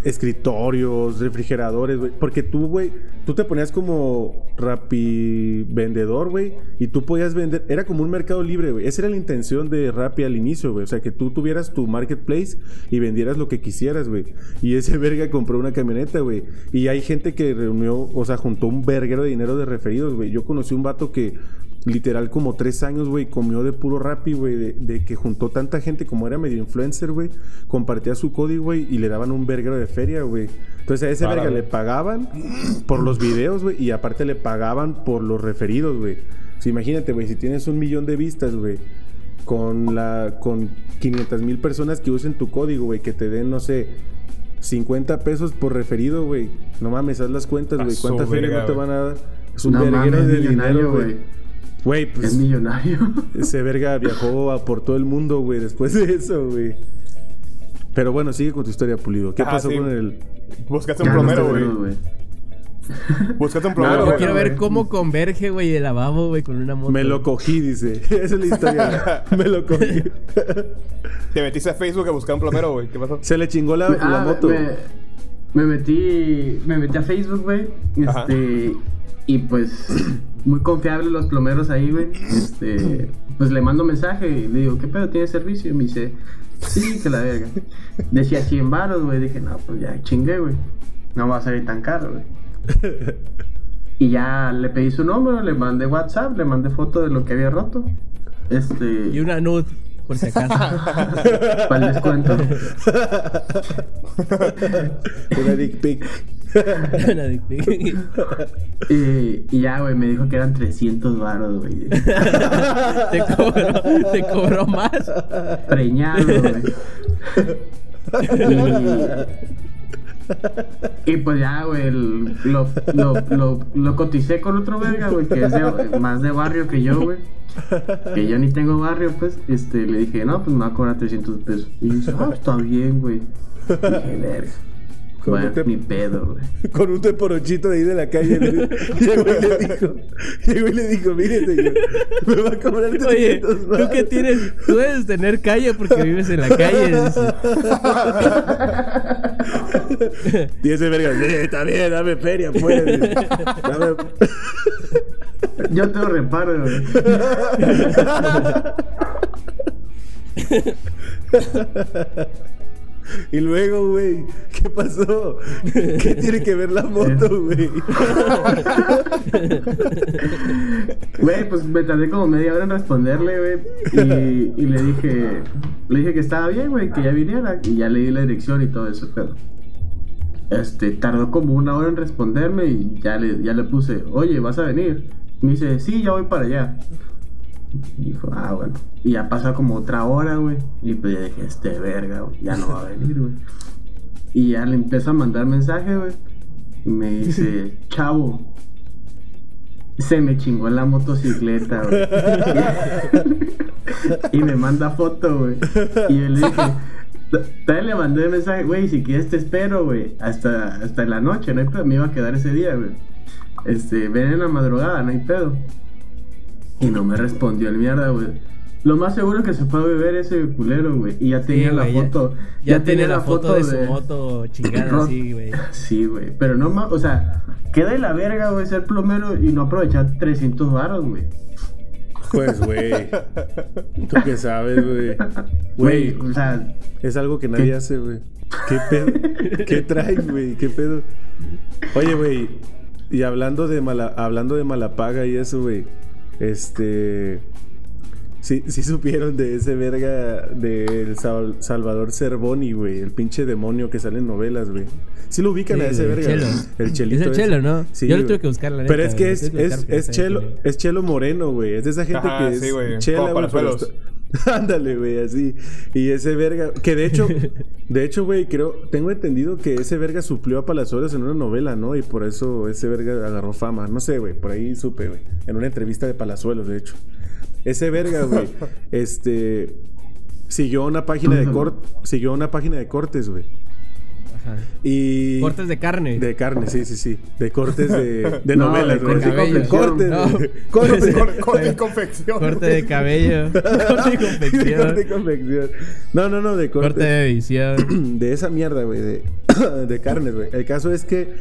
escritorios, refrigeradores, güey. Porque tú, güey, tú te ponías como rapi vendedor, güey, y tú podías vender, era como un mercado libre, güey. Esa era la intención de Rappi al inicio, güey. O sea, que tú tuvieras tu marketplace y vendieras lo que quisieras, güey. Y ese verga compró una camioneta, güey. Y hay gente que reunió, o sea, juntó un verguero de dinero de referidos, güey. Yo conocí un vato que literal como tres años, güey, comió de puro Rappi, güey, de, de que juntó tanta gente como era medio influencer, güey, compartía su código, güey, y le daban un verguero de feria, güey. Entonces a ese verga le pagaban por los videos, güey, y aparte le pagaban por los referidos, güey. O sea, imagínate, güey, si tienes un millón de vistas, güey, con la con 500 mil personas que usen tu código, güey, que te den, no sé, 50 pesos por referido, güey. No mames, haz las cuentas, güey. su ¿Cuánta feria no te van a dar? Es un No verguero mames, de dinero, güey. Güey. Güey, Es pues millonario. ese verga viajó a por todo el mundo, güey, después de eso, güey. Pero bueno, sigue con tu historia, Pulido. ¿Qué Ah, pasó sí. con el...? Buscaste un Ya no plomero, güey. Buscaste un No, plomero, Yo güey. quiero ver cómo converge, güey, el lavabo, güey, con una moto. Me lo cogí, dice. Esa es la historia. Me lo cogí. Te metiste a Facebook a buscar un plomero, güey. ¿Qué pasó? Se le chingó la, Ah, la moto. Me, me metí. Me metí a Facebook, güey. Ajá. Este. Y pues. Muy confiables los plomeros ahí, güey. Este. Pues le mando mensaje y le digo, ¿qué pedo? ¿Tiene servicio? Y me dice, sí, que la verga. Decía 100 baros, güey. Dije, no, pues ya chingué, güey. No va a salir tan caro, güey. Y ya le pedí su número, le mandé WhatsApp, le mandé foto de lo que había roto. Este. Y una nud, por si acaso. Para el descuento. Una dick pic. Una dick pic. Y, y ya, güey, me dijo que eran 300 baros, güey. te cobró, te cobró más. Preñado, güey. Y, y pues ya, güey, el- lo, lo, lo, lo coticé con otro verga, güey, que es de- más de barrio que yo, güey. Que yo ni tengo barrio, pues. Este, le dije, no, pues me va a cobrar 300 pesos. Y dice, ah, está bien, güey. Dije, verga. ¿Cómo Bueno, te- ni pedo, güey. Con un teporochito de ahí de la calle. le- Llegó y le dijo, llegó y le dijo, mire señor, me va a cobrar Oye, 300 tú varos". que tienes, tú debes tener calle porque vives en la calle. Y ese verga, sí, está bien, dame feria, pues. Dame... Yo tengo reparo, güey. Y luego, güey, ¿qué pasó? ¿Qué tiene que ver la moto, güey? Güey, pues me tardé como media hora en responderle, güey. Y, y le dije, le dije que estaba bien, güey, que ya viniera. Y ya le di la dirección y todo eso, pero. Este, tardó como una hora en responderme y ya le, ya le puse, oye, ¿vas a venir? Me dice, sí, ya voy para allá. Y dijo, ah, bueno. Y ya pasa como otra hora, güey. Y pues ya dije, este verga, güey, ya no va a venir, güey. Y ya le empiezo a mandar mensaje, güey. Y me dice, chavo, se me chingó la motocicleta, güey. y me manda foto, güey. Y yo le dije, también le mandé el mensaje, güey, si quieres te espero, güey, hasta, hasta la noche, no hay pedo, me iba a quedar ese día, güey. Este, ven en la madrugada, no hay pedo. Y no me respondió el mierda, güey. Lo más seguro es que se fue a beber ese culero, güey. Y ya tenía Sí, la ya- foto. Ya, tenía la foto de su moto chingada, sí, güey. Sí, güey. Pero no más, o sea, queda de la verga, güey, ser plomero y no aprovechar 300 baros, güey. Pues, güey. ¿Tú qué sabes, güey? Güey, o sea, es algo que nadie hace, güey. ¿Qué pedo? ¿Qué traes, güey? ¿Qué pedo? Oye, güey. Y hablando de mala, hablando de mala paga y eso, güey. Este. Sí, sí supieron de ese verga del Sal- Salvador Cervoni, güey. El pinche demonio que sale en novelas, güey. Sí lo ubican Sí, a ese verga. Chelo. El chelito. Es el ese. Chelo, ¿no? Sí, Yo lo tuve que buscar, la Pero es que es, es, es Chelo, es Chelo Moreno, güey. Es de esa gente Ajá, que es sí, güey. chela, güey, Ándale, güey, así. Y ese verga, que de hecho, de hecho, güey, creo, tengo entendido que ese verga suplió a Palazuelos en una novela, ¿no? Y por eso ese verga agarró fama. No sé, güey, por ahí supe, güey. En una entrevista de Palazuelos, de hecho. Ese verga, güey, este siguió una página de cort, siguió una página de cortes, güey. Ajá. Y Cortes de carne. de carne, sí, sí, sí. De cortes de, de No, novelas, de güey. corte cabello. Cortes, No. güey. Cortes. Corte, corte y confección. Corte de cabello. Corte y confección. Corte y confección. No, no, no, de corte. Corte de edición. de esa mierda, güey, de, de carnes, güey. El caso es que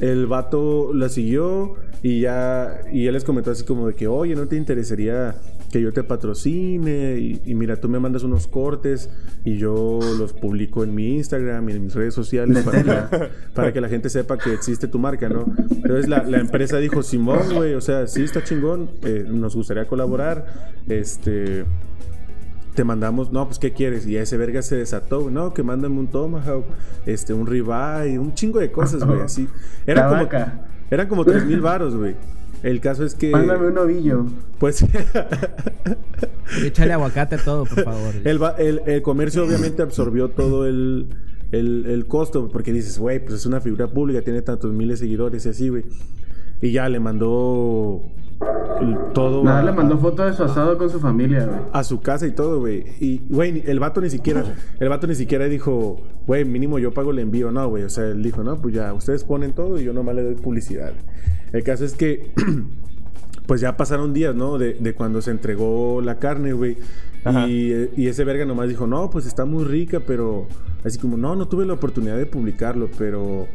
el vato la siguió y ya, y él les comentó así como de que, oye, ¿no te interesaría que yo te patrocine? Y, y mira, tú me mandas unos cortes y yo los publico en mi Instagram y en mis redes sociales para que, para que la gente sepa que existe tu marca, ¿no? Entonces la, la empresa dijo, Simón, güey, o sea, sí está chingón, eh, nos gustaría colaborar, este te mandamos, no, pues ¿qué quieres? Y ese verga se desató, güey, no, que mándame un tomahawk, este, un ribeye, un chingo de cosas, güey, así. Eran La como, vaca. eran como tres mil varos, güey. El caso es que, mándame un ovillo. pues, Échale aguacate a todo, por favor. el, el- el comercio obviamente absorbió todo el, el, el costo, porque dices, güey, pues es una figura pública, tiene tantos miles de seguidores y así, güey. Y ya le mandó todo Nada, a- le mandó foto de su asado con su familia, güey. a su casa y todo, güey. Y, güey, el vato ni siquiera, el vato ni siquiera dijo, güey, mínimo yo pago el envío. No, güey. O sea, él dijo, no, pues ya, ustedes ponen todo y yo nomás le doy publicidad. El caso es que, pues ya pasaron días, ¿no? De, de cuando se entregó la carne, güey. Y, y ese verga nomás dijo, no, pues está muy rica, pero así como, no, no tuve la oportunidad de publicarlo, pero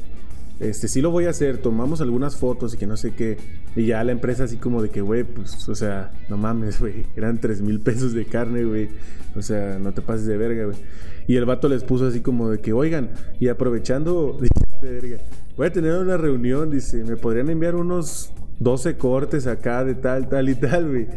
este sí lo voy a hacer, tomamos algunas fotos y que no sé qué. Y ya la empresa así como de que, güey, pues, o sea, no mames, güey, eran tres mil pesos de carne, güey. O sea, no te pases de verga, güey. Y el vato les puso así como de que, oigan, y aprovechando, dice, verga, voy a tener una reunión, dice, me podrían enviar unos 12 cortes acá de tal, tal y tal, güey.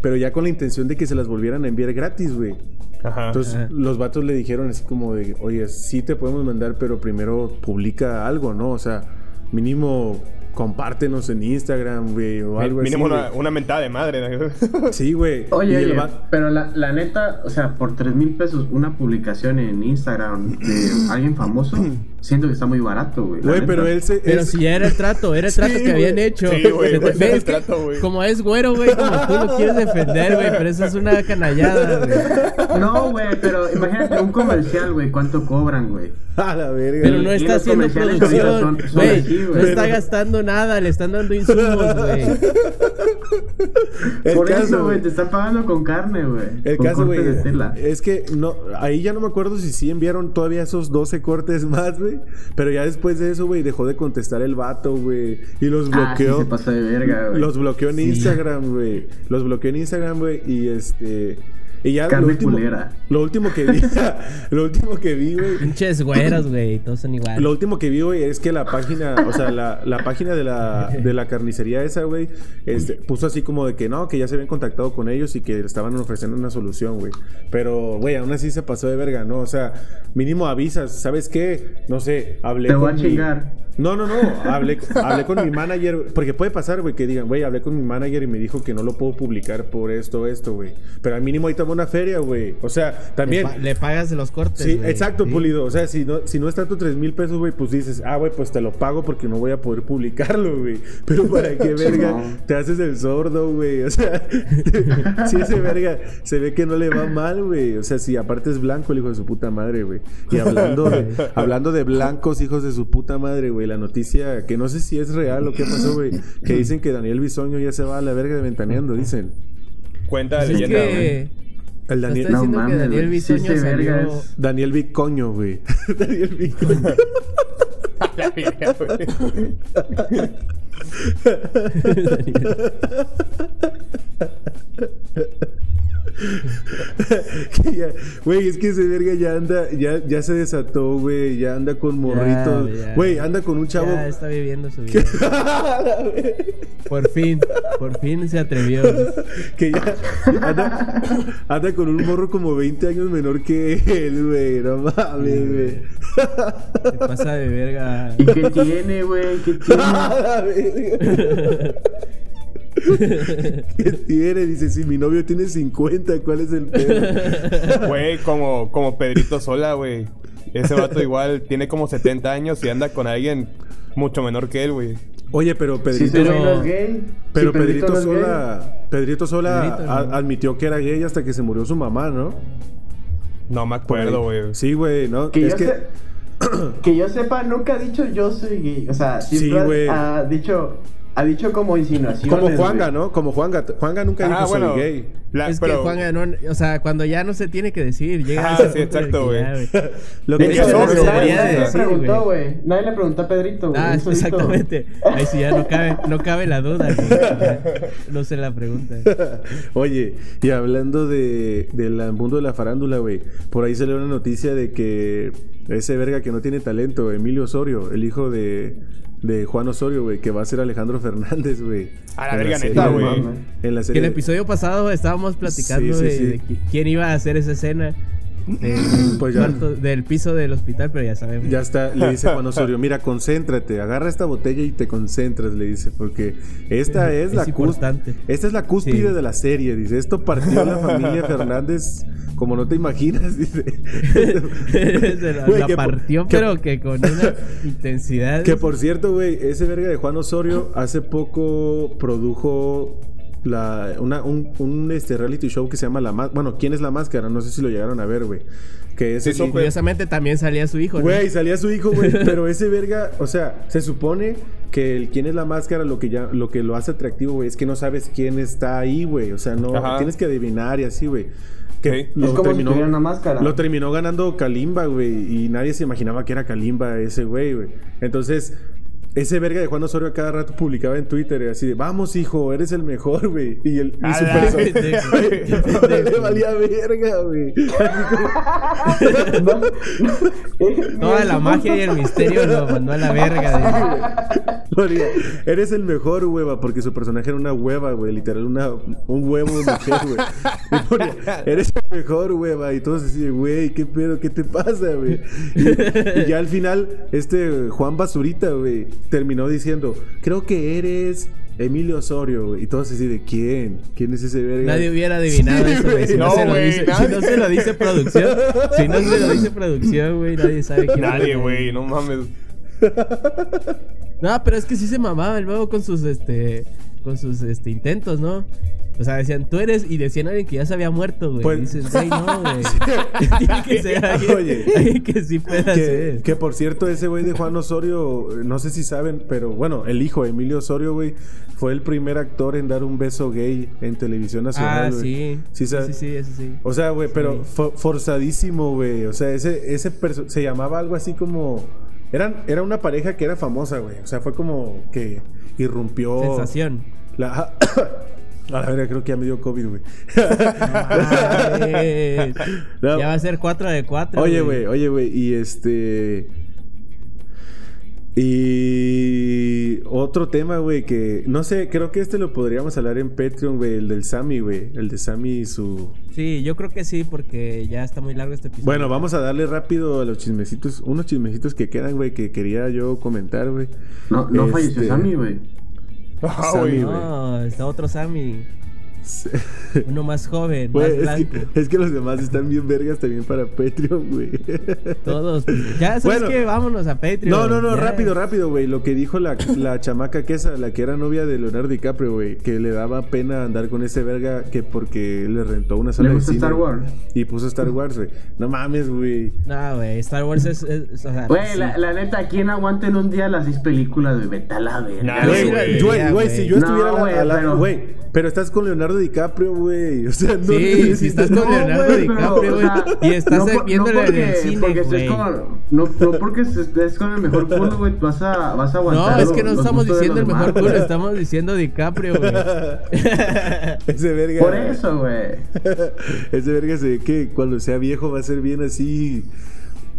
Pero ya con la intención de que se las volvieran a enviar gratis, güey. Ajá. Entonces Ajá. los vatos le dijeron así como de, oye, sí te podemos mandar, pero primero publica algo, ¿no? O sea, mínimo compártenos en Instagram, güey, o algo Mínimo así. una, güey. una mentada de madre. ¿no? Sí, güey. Oye, va- pero la, la neta, o sea, por 3 mil pesos una publicación en Instagram de alguien famoso, siento que está muy barato, güey. pero él se... Pero si ya era el trato, era el trato Sí, que habían hecho. Sí, güey, pues, el que trato, güey. Como es güero, güey, como tú lo quieres defender, güey, pero eso es una canallada, güey. No, güey, pero imagínate un comercial, güey, ¿cuánto cobran, güey? A la verga. Pero no Y está haciendo producción, güey. No está gastando nada, le están dando insumos, güey. Por caso, eso, güey, te están pagando con carne, güey. El con caso, güey, es que no, ahí ya no me acuerdo si sí enviaron todavía esos 12 cortes más, güey. Pero ya después de eso, güey, dejó de contestar el vato, güey. Y los Ah, sí, bloqueó. se pasa de verga, güey. Los bloqueó en Sí. Instagram, güey. Los bloqueó en Instagram, güey. Y este. Y ya lo último, culera. lo último que vi. lo último que vi, güey. Pinches güeros, güey, todos son iguales. Lo último que vi, güey, es que la página, o sea, la, la página de la, de la carnicería esa, güey, este, puso así como de que no, que ya se habían contactado con ellos y que estaban ofreciendo una solución, güey. Pero, güey, aún así se pasó de verga, ¿no? O sea, mínimo avisas, ¿sabes qué? No sé, hablé Te con voy a mi- chingar. No, no, no, hablé, hablé con mi manager, porque puede pasar, güey, que digan, güey, hablé con mi manager y me dijo que no lo puedo publicar por esto, esto, güey. Pero al mínimo ahí toma una feria, güey. O sea, Le, también... pa- le pagas los cortes. Sí, exacto, Sí. pulido. O sea, si no, si no es tanto 3 mil pesos, güey, pues dices, ah, güey, pues te lo pago porque no voy a poder publicarlo, güey. Pero para qué verga te haces el sordo, güey. O sea, si ese verga se ve que no le va mal, güey. O sea, si aparte es blanco el hijo de su puta madre, güey. Y hablando de, hablando de blancos hijos de su puta madre, güey, la noticia que no sé si es real o qué pasó, güey, que dicen que Daniel Bisoño ya se va a la verga de ventaneando, dicen. Cuenta la Pues es leyenda, que El ¿No Daniel, No que mames, Daniel güey. Sí, Bisoño ese verga salió... es- Daniel Bicoño, güey. Daniel Bicoño. La verga, güey. Ya- Güey, es que ese verga ya anda, ya, ya se desató, güey. Ya anda con morritos. Güey, anda con un chavo. Ya está viviendo su vida. por fin, por fin se atrevió. que ya anda, anda con un morro como 20 años menor que él, güey. No mames, güey. Se pasa de verga. ¿Y qué tiene, güey? ¿Qué tiene? ¿Qué tiene? Dice, si mi novio tiene 50, ¿cuál es el pedo? Güey, como, como Pedrito Sola, güey. Ese vato igual tiene como 70 años y anda con alguien mucho menor que él, güey. Oye, pero Pedrito... Pero- no gay. Pero si Pedrito, no es gay, Sola... Pedrito Sola Pedrito, a- ¿no? admitió que era gay hasta que se murió su mamá, ¿no? No me acuerdo, güey. Sí, güey, ¿no? Que es yo, que... se- que yo sepa, nunca ha dicho yo soy gay. O sea, siempre Sí, ha dicho, ha dicho como insinuaciones. Como Juanga, güey. ¿no? Como Juanga. Juanga nunca dijo Ah, soy bueno. gay. La- es pero- que Juan ganó, o sea, cuando ya no se tiene que decir, llega Ah, a ese sí, exacto, güey. ya, güey. Lo De que hecho, le decir, preguntó, güey. Nadie le preguntó a Pedrito, güey. Ah, exactamente. Ahí sí ya no cabe, no cabe la duda. güey. No sé la pregunta. Oye, y hablando de, del mundo de la farándula, güey, por ahí salió una noticia de que ese verga que no tiene talento, Emilio Osorio, el hijo de, de Juan Osorio, güey, que va a ser Alejandro Fernández, güey. A la verga, neta, güey. En la Que serie. el episodio pasado estábamos platicando Sí, sí, de, sí. de qui- quién iba a hacer esa escena del, Pues ya. cuarto- del piso del hospital, pero ya sabemos. Ya está, le dice Juan Osorio, mira, concéntrate, agarra esta botella y te concentras, le dice, porque esta es, Es la importante. Esta es la cúspide Sí. de la serie, dice. Esto partió la familia Fernández como no te imaginas, dice. La, Güey, la que por- partió, que- pero que con una intensidad. Que por cierto, güey, ese verga de Juan Osorio hace poco produjo la, una, un, un, este, reality show que se llama La Máscara. Bueno, ¿quién es la máscara? No sé si lo llegaron a ver, güey. Que es Sí. Curiosamente también salía su hijo. ¿no? Güey, salía su hijo, güey. pero ese verga, o sea, se supone que el quién es la máscara, lo que ya, lo que lo hace atractivo, güey, es que no sabes quién está ahí, güey. O sea, no Ajá. tienes que adivinar y así, güey. Que Sí. Es como si tuviera una máscara. Lo terminó ganando Kalimba, güey. Y nadie se imaginaba que era Kalimba ese güey, güey. Entonces, ese verga de Juan Osorio a cada rato publicaba en Twitter así de, vamos hijo, eres el mejor, güey. Y, el, y A su qué pendejo. le valía verga, güey. Toda la magia y el misterio lo mandó a la verga. Ponía, eres el mejor, hueva, porque su personaje era una hueva, güey, literal, una, un huevo de mujer, güey. Eres el mejor, hueva, y todos así, de, güey, ¿qué pedo? ¿Qué te pasa, güey? Y, y ya al final, este Juan Basurita, güey, terminó diciendo, creo que eres Emilio Osorio, güey. Y todos así de, ¿quién? ¿Quién es ese verga? Nadie hubiera adivinado Sí, eso, güey. Si, no No, se lo güey, dice- si nadie. no se lo dice producción, si no se lo dice producción, güey, nadie sabe quién Nadie, güey, no mames. No, pero es que sí se mamaba el luego con sus este con sus este intentos, ¿no? O sea, decían, tú eres, y decían a alguien que ya se había muerto, güey. Pues- Y dices, güey, no, güey. Tiene que ser alguien, Oye. alguien que sí pueda Que, hacer. que por cierto, ese güey de Juan Osorio, no sé si saben, pero bueno, el hijo Emilio Osorio, güey, fue el primer actor en dar un beso gay en televisión nacional. Ah, güey. sí. Sí, Sí, sí, sí, eso sí. O sea, güey, pero Sí. forzadísimo, güey. O sea, ese, ese se llamaba algo así como. Eran, era una pareja que era famosa, güey. O sea, fue como que irrumpió. Sensación. La, a la verga, creo que ya me dio COVID, güey. Ay, No. Ya va a ser 4 de 4. Oye, güey, oye, güey, y este. Y otro tema, güey, que no sé, creo que este lo podríamos hablar en Patreon, güey, el del Sammy, güey, el de Sammy y su... Sí, yo creo que sí, porque ya está muy largo este episodio. Bueno, vamos a darle rápido a los chismecitos, unos chismecitos que quedan, güey, que quería yo comentar, güey. No, no falleció Este- Sammy, güey. Ah, Sammy, güey. güey. No, está otro Sammy. Uno más joven, más es, blanco. que, es que los demás están bien vergas también para Patreon, güey. Todos. Ya sabes Bueno. que vámonos a Patreon. No, no, no, ya. rápido, rápido, güey. Lo que dijo la, la chamaca que esa, la que era novia de Leonardo DiCaprio, güey. Que le daba pena andar con ese verga que porque le rentó una sala ¿Le de gusta cine. Star. Wars? Y puso Star Wars, güey. No mames, güey. No, güey, Star Wars es. es- o sea, Güey, sí. la, la neta, ¿quién aguanta en un día las seis películas, güey? Vete a la verga. Nah, Güey, si yo No, estuviera a la- güey, a la- pero- güey, pero estás con Leonardo Leonardo DiCaprio, güey. O sea, no Sí, si estás con No, Leonardo DiCaprio, o güey. sea, Y estás no no en el porque- cine, porque estés güey. con- no, no porque estés con el mejor culo, güey, vas a, vas a aguantar. No, es que no estamos diciendo el mejor culo, estamos diciendo DiCaprio, güey. Ese verga. Por eso, güey. Ese verga se ve que cuando sea viejo va a ser bien así.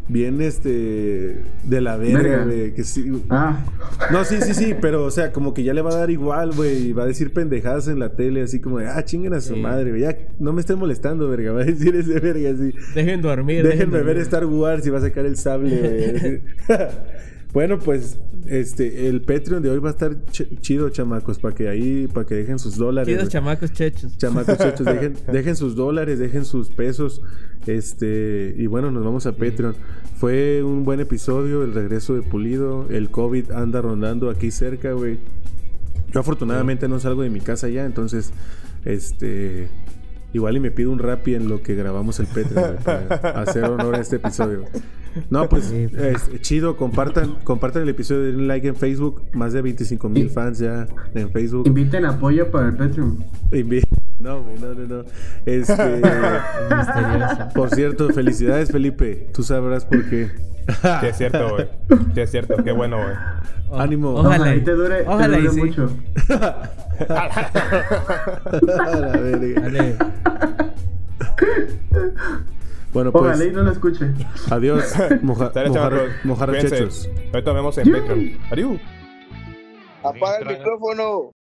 Bien este. De la verga, güey. Que sí. Ah, No, sí, sí, sí, pero o sea, como que ya le va a dar igual, güey. Y va a decir pendejadas en la tele, así como de, ah, chinguen a su Sí. madre, güey. Ya no me estén molestando, verga. Va a decir ese verga así. Dejen dormir. Déjenme dejen ver dormir. Star Wars y va a sacar el sable, güey. bueno, pues, este, el Patreon de hoy va a estar ch- chido, chamacos, para que ahí, para que dejen sus dólares. Chidos chamacos chechos. Chamacos, chechos, dejen, dejen sus dólares, dejen sus pesos. Este, y bueno, nos vamos a Patreon. Fue un buen episodio, el regreso de Pulido. El COVID anda rondando aquí cerca, güey. Yo afortunadamente no salgo de mi casa ya, entonces, este, igual y me pido un rapi en lo que grabamos el Patreon, para hacer honor a este episodio. No, pues, es chido, compartan, compartan el episodio, den un like en Facebook, más de 25 mil fans ya en Facebook. inviten apoyo para el Patreon. Invi- No, no, no, no. Este, Misterioso. por cierto, felicidades, Felipe. Tú sabrás por qué. Sí, es cierto, güey. Sí, es cierto. Qué bueno, güey. Ánimo. Ojalá. y te dure, te y sí. mucho. A la verga. Dale. Bueno, pues, Ojalá y no lo escuche. adiós, moja, Sale, mojar, chamacos. mojar Cuídense. chechos. Ahorita nos vemos en Patreon. Adiós. Apaga el micrófono.